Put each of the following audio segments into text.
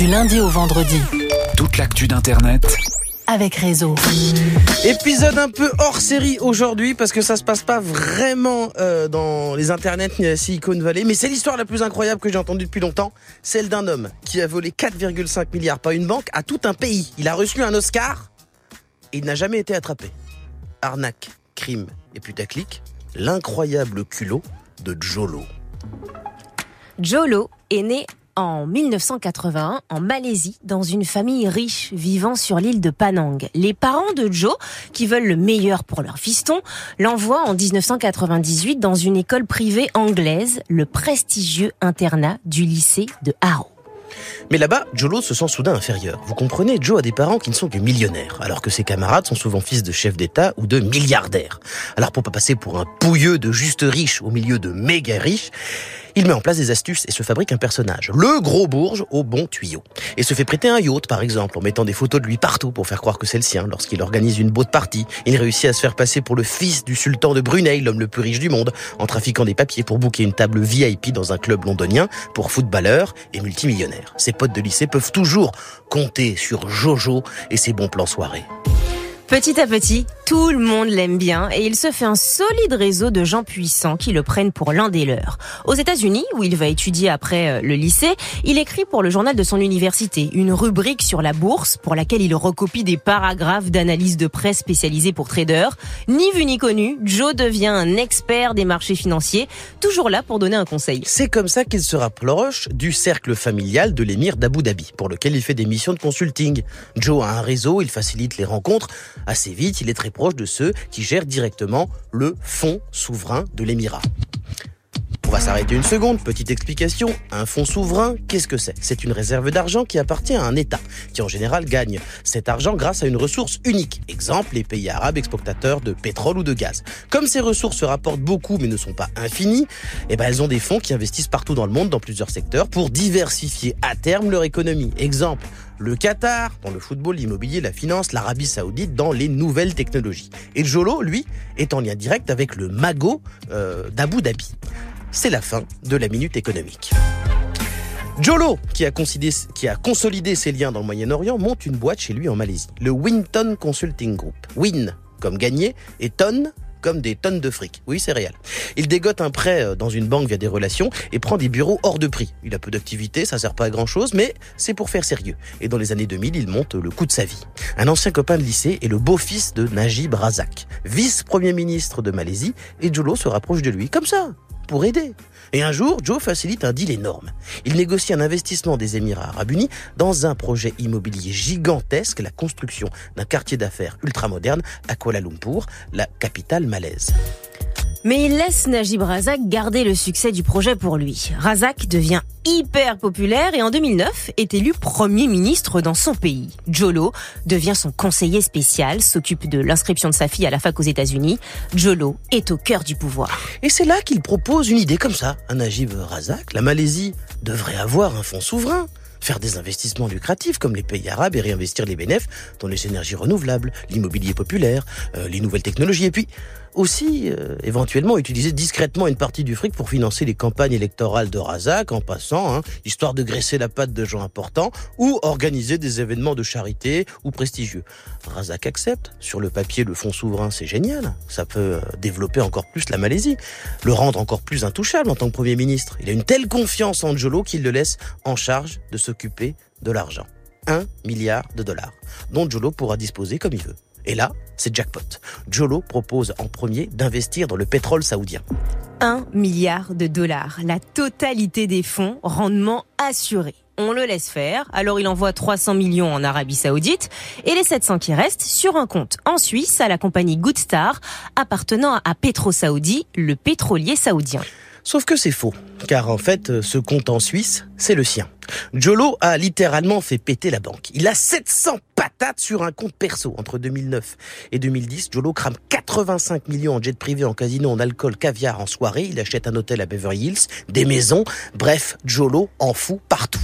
du lundi au vendredi. Toute l'actu d'Internet avec Réseau. Épisode un peu hors série aujourd'hui parce que ça se passe pas vraiment euh, dans les internets ni à Silicon Valley, mais c'est l'histoire la plus incroyable que j'ai entendue depuis longtemps, celle d'un homme qui a volé 4,5 milliards par une banque à tout un pays. Il a reçu un Oscar et il n'a jamais été attrapé. Arnaque, crime et putaclic, l'incroyable culot de Jolo. Jolo est né en 1981 en Malaisie dans une famille riche vivant sur l'île de Panang. Les parents de Joe, qui veulent le meilleur pour leur fiston, l'envoient en 1998 dans une école privée anglaise, le prestigieux internat du lycée de Haro. Mais là-bas, Jolo se sent soudain inférieur. Vous comprenez, Joe a des parents qui ne sont que millionnaires, alors que ses camarades sont souvent fils de chefs d'État ou de milliardaires. Alors pour pas passer pour un pouilleux de juste riche au milieu de méga riches, il met en place des astuces et se fabrique un personnage, le gros bourge au bon tuyau. Et se fait prêter un yacht, par exemple, en mettant des photos de lui partout pour faire croire que c'est le sien. Lorsqu'il organise une boat party, il réussit à se faire passer pour le fils du sultan de Brunei, l'homme le plus riche du monde, en trafiquant des papiers pour booker une table VIP dans un club londonien pour footballeurs et multimillionnaires. Ses potes de lycée peuvent toujours compter sur Jojo et ses bons plans soirées. Petit à petit, tout le monde l'aime bien et il se fait un solide réseau de gens puissants qui le prennent pour l'un des leurs. Aux États-Unis, où il va étudier après euh, le lycée, il écrit pour le journal de son université une rubrique sur la bourse pour laquelle il recopie des paragraphes d'analyse de presse spécialisés pour traders. Ni vu ni connu, Joe devient un expert des marchés financiers, toujours là pour donner un conseil. C'est comme ça qu'il se rapproche du cercle familial de l'émir d'Abu Dhabi, pour lequel il fait des missions de consulting. Joe a un réseau, il facilite les rencontres Assez vite, il est très proche de ceux qui gèrent directement le fonds souverain de l'Émirat. On va s'arrêter une seconde, petite explication. Un fonds souverain, qu'est-ce que c'est? C'est une réserve d'argent qui appartient à un État, qui en général gagne cet argent grâce à une ressource unique. Exemple, les pays arabes exportateurs de pétrole ou de gaz. Comme ces ressources se rapportent beaucoup mais ne sont pas infinies, eh ben elles ont des fonds qui investissent partout dans le monde dans plusieurs secteurs pour diversifier à terme leur économie. Exemple, le Qatar dans le football, l'immobilier, la finance, l'Arabie saoudite dans les nouvelles technologies. Et Jolo, lui, est en lien direct avec le magot euh, d'Abu Dhabi c'est la fin de la minute économique. Jolo, qui a, consolidé ses liens dans le Moyen-Orient, monte une boîte chez lui en Malaisie, le Winton Consulting Group. Win comme gagner et ton comme des tonnes de fric. Oui, c'est réel. Il dégote un prêt euh, dans une banque via des relations et prend des bureaux hors de prix. Il a peu d'activité, ça sert pas à grand chose, mais c'est pour faire sérieux. Et dans les années 2000, il monte le coup de sa vie. Un ancien copain de lycée est le beau-fils de Najib Razak, vice-premier ministre de Malaisie, et Jolo se rapproche de lui. Comme ça, Et un jour, Joe facilite un deal énorme. Il négocie un investissement des Émirats arabes unis dans un projet immobilier gigantesque, la construction d'un quartier d'affaires ultramoderne à Kuala Lumpur, la capitale malaise. Mais il laisse Najib Razak garder le succès du projet pour lui. Razak devient hyper populaire et en 2009 est élu Premier ministre dans son pays. Jolo devient son conseiller spécial, s'occupe de l'inscription de sa fille à la fac aux États-Unis. Jolo est au cœur du pouvoir. Et c'est là qu'il propose une idée comme ça à Najib Razak. La Malaisie devrait avoir un fonds souverain faire des investissements lucratifs comme les pays arabes et réinvestir les bénéfices dans les énergies renouvelables, l'immobilier populaire, euh, les nouvelles technologies et puis aussi euh, éventuellement utiliser discrètement une partie du fric pour financer les campagnes électorales de Razak en passant, hein, histoire de graisser la patte de gens importants ou organiser des événements de charité ou prestigieux. Razak accepte. Sur le papier, le fonds souverain, c'est génial. Ça peut euh, développer encore plus la Malaisie, le rendre encore plus intouchable en tant que Premier ministre. Il a une telle confiance en Jolo qu'il le laisse en charge de s'occuper de l'argent. Un milliard de dollars, dont Jolo pourra disposer comme il veut. Et là, c'est jackpot. Jolo propose en premier d'investir dans le pétrole saoudien. 1 milliard de dollars, la totalité des fonds, rendement assuré. On le laisse faire, alors il envoie 300 millions en Arabie Saoudite et les 700 qui restent sur un compte en Suisse à la compagnie Goodstar appartenant à Petro Saoudi, le pétrolier saoudien. Sauf que c'est faux, car en fait, ce compte en Suisse, c'est le sien. Jolo a littéralement fait péter la banque. Il a 700 patates sur un compte perso. Entre 2009 et 2010, Jolo crame 85 millions en jet privé, en casino, en alcool, caviar, en soirée. Il achète un hôtel à Beverly Hills, des maisons. Bref, Jolo en fout partout.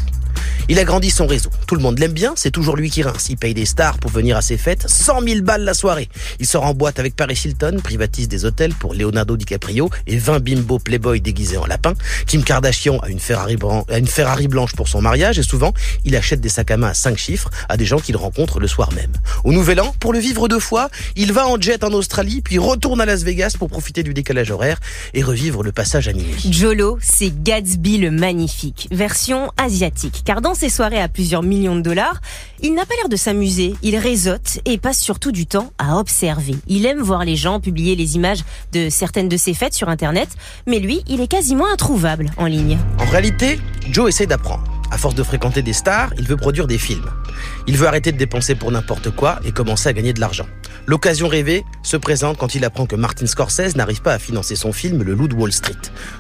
Il agrandit son réseau. Tout le monde l'aime bien, c'est toujours lui qui rince. Il paye des stars pour venir à ses fêtes, 100 000 balles la soirée. Il sort en boîte avec Paris Hilton, privatise des hôtels pour Leonardo DiCaprio et 20 bimbo playboy déguisés en lapin. Kim Kardashian a une Ferrari, blanche pour son mariage et souvent, il achète des sacs à main à 5 chiffres à des gens qu'il rencontre le soir même. Au Nouvel An, pour le vivre deux fois, il va en jet en Australie, puis retourne à Las Vegas pour profiter du décalage horaire et revivre le passage à minuit. Jolo, c'est Gatsby le magnifique, version asiatique. Ses soirées à plusieurs millions de dollars, il n'a pas l'air de s'amuser, il réseaute et passe surtout du temps à observer. Il aime voir les gens publier les images de certaines de ses fêtes sur Internet, mais lui, il est quasiment introuvable en ligne. En réalité, Joe essaie d'apprendre. À force de fréquenter des stars, il veut produire des films. Il veut arrêter de dépenser pour n'importe quoi et commencer à gagner de l'argent. L'occasion rêvée se présente quand il apprend que Martin Scorsese n'arrive pas à financer son film Le Loup de Wall Street.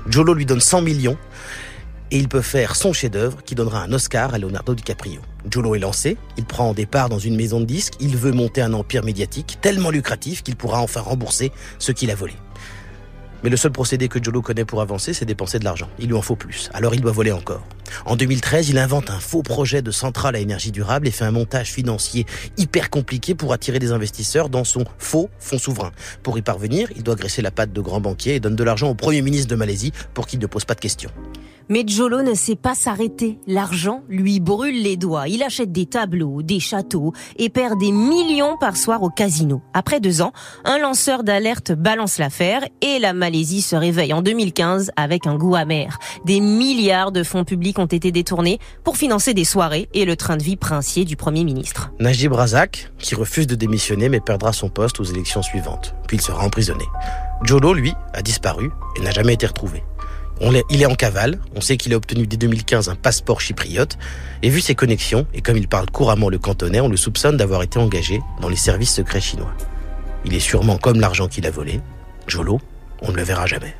Jolo lui donne 100 millions et il peut faire son chef-d'œuvre qui donnera un Oscar à Leonardo DiCaprio. Jolo est lancé, il prend départ dans une maison de disques, il veut monter un empire médiatique tellement lucratif qu'il pourra enfin rembourser ce qu'il a volé. Mais le seul procédé que Jolo connaît pour avancer, c'est dépenser de l'argent. Il lui en faut plus. Alors il doit voler encore. En 2013, il invente un faux projet de centrale à énergie durable et fait un montage financier hyper compliqué pour attirer des investisseurs dans son faux fonds souverain. Pour y parvenir, il doit graisser la patte de grands banquiers et donne de l'argent au premier ministre de Malaisie pour qu'il ne pose pas de questions. Mais Jolo ne sait pas s'arrêter. L'argent lui brûle les doigts. Il achète des tableaux, des châteaux et perd des millions par soir au casino. Après deux ans, un lanceur d'alerte balance l'affaire et la Malaisie se réveille en 2015 avec un goût amer. Des milliards de fonds publics ont été détournés pour financer des soirées et le train de vie princier du Premier ministre. Najib Razak, qui refuse de démissionner mais perdra son poste aux élections suivantes. Puis il sera emprisonné. Jolo, lui, a disparu et n'a jamais été retrouvé il est en cavale, on sait qu'il a obtenu dès 2015 un passeport chypriote, et vu ses connexions, et comme il parle couramment le cantonais, on le soupçonne d'avoir été engagé dans les services secrets chinois. Il est sûrement comme l'argent qu'il a volé, Jolo, on ne le verra jamais.